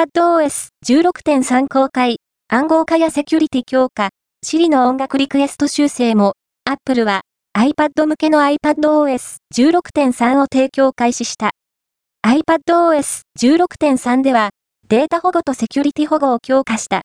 iPadOS 16.3公開、暗号化やセキュリティ強化、Siri の音楽リクエスト修正も、Apple は iPad 向けの iPadOS 16.3を提供開始した。iPadOS 16.3では、データ保護とセキュリティ保護を強化した。